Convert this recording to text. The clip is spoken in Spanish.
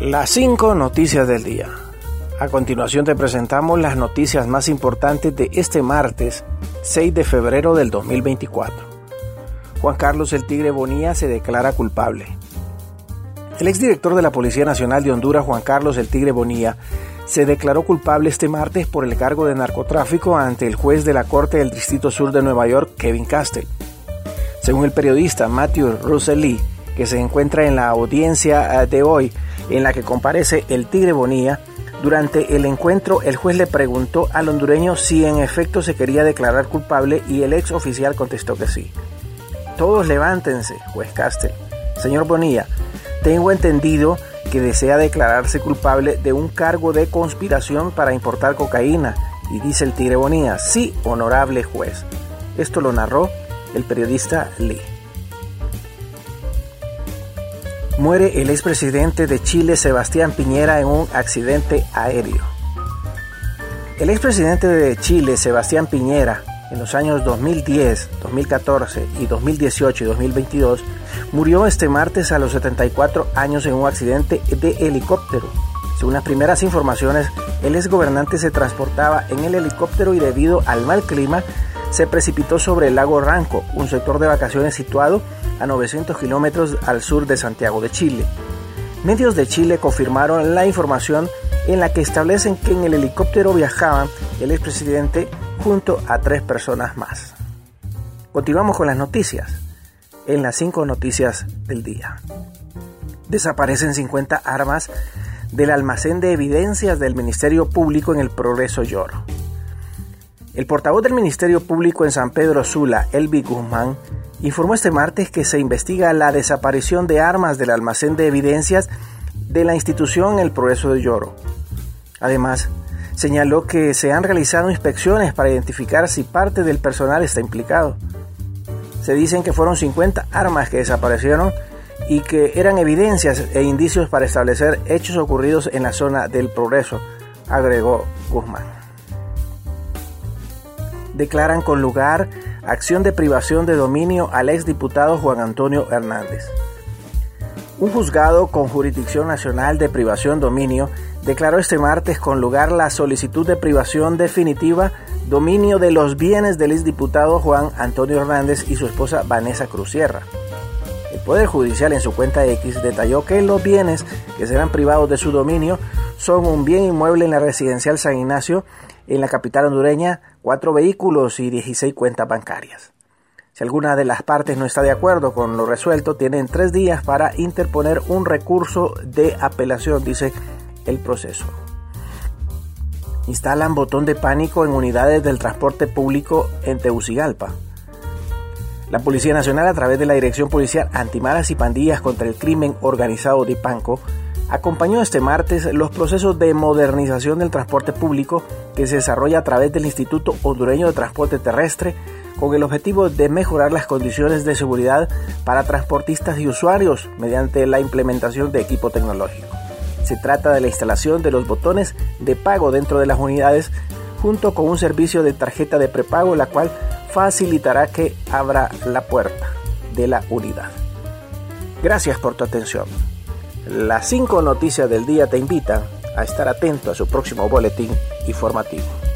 Las 5 noticias del día. A continuación te presentamos las noticias más importantes de este martes 6 de febrero del 2024. Juan Carlos el Tigre Bonilla se declara culpable. El exdirector de la Policía Nacional de Honduras, Juan Carlos el Tigre Bonilla, se declaró culpable este martes por el cargo de narcotráfico ante el juez de la Corte del Distrito Sur de Nueva York, Kevin Castell. Según el periodista Matthew Russell Lee, que se encuentra en la audiencia eh, de hoy, en la que comparece el Tigre Bonilla, durante el encuentro el juez le preguntó al hondureño si en efecto se quería declarar culpable y el ex oficial contestó que sí. Todos levántense, juez Castel. Señor Bonilla, tengo entendido que desea declararse culpable de un cargo de conspiración para importar cocaína. Y dice el Tigre Bonilla, sí, honorable juez. Esto lo narró el periodista Lee muere el expresidente de Chile Sebastián Piñera en un accidente aéreo. El expresidente de Chile Sebastián Piñera en los años 2010, 2014 y 2018 y 2022 murió este martes a los 74 años en un accidente de helicóptero. Según las primeras informaciones, el exgobernante se transportaba en el helicóptero y debido al mal clima se precipitó sobre el lago Ranco, un sector de vacaciones situado a 900 kilómetros al sur de Santiago de Chile. Medios de Chile confirmaron la información en la que establecen que en el helicóptero viajaban el expresidente junto a tres personas más. Continuamos con las noticias. En las cinco noticias del día. Desaparecen 50 armas del almacén de evidencias del Ministerio Público en el Progreso Lloro. El portavoz del Ministerio Público en San Pedro Sula, Elvi Guzmán, informó este martes que se investiga la desaparición de armas del almacén de evidencias de la institución El Progreso de Lloro. Además, señaló que se han realizado inspecciones para identificar si parte del personal está implicado. Se dicen que fueron 50 armas que desaparecieron y que eran evidencias e indicios para establecer hechos ocurridos en la zona del Progreso, agregó Guzmán. Declaran con lugar acción de privación de dominio al exdiputado Juan Antonio Hernández. Un juzgado con jurisdicción nacional de privación dominio declaró este martes con lugar la solicitud de privación definitiva dominio de los bienes del exdiputado Juan Antonio Hernández y su esposa Vanessa Cruz Sierra. El Poder Judicial en su cuenta X detalló que los bienes que serán privados de su dominio son un bien inmueble en la residencial San Ignacio en la capital hondureña, cuatro vehículos y 16 cuentas bancarias. Si alguna de las partes no está de acuerdo con lo resuelto, tienen tres días para interponer un recurso de apelación, dice el proceso. Instalan botón de pánico en unidades del transporte público en Tegucigalpa. La Policía Nacional, a través de la Dirección Policial Antimaras y Pandillas contra el Crimen Organizado de Panco, acompañó este martes los procesos de modernización del transporte público que se desarrolla a través del Instituto Hondureño de Transporte Terrestre con el objetivo de mejorar las condiciones de seguridad para transportistas y usuarios mediante la implementación de equipo tecnológico. Se trata de la instalación de los botones de pago dentro de las unidades junto con un servicio de tarjeta de prepago la cual facilitará que abra la puerta de la unidad. Gracias por tu atención. Las cinco noticias del día te invitan a estar atento a su próximo boletín informativo.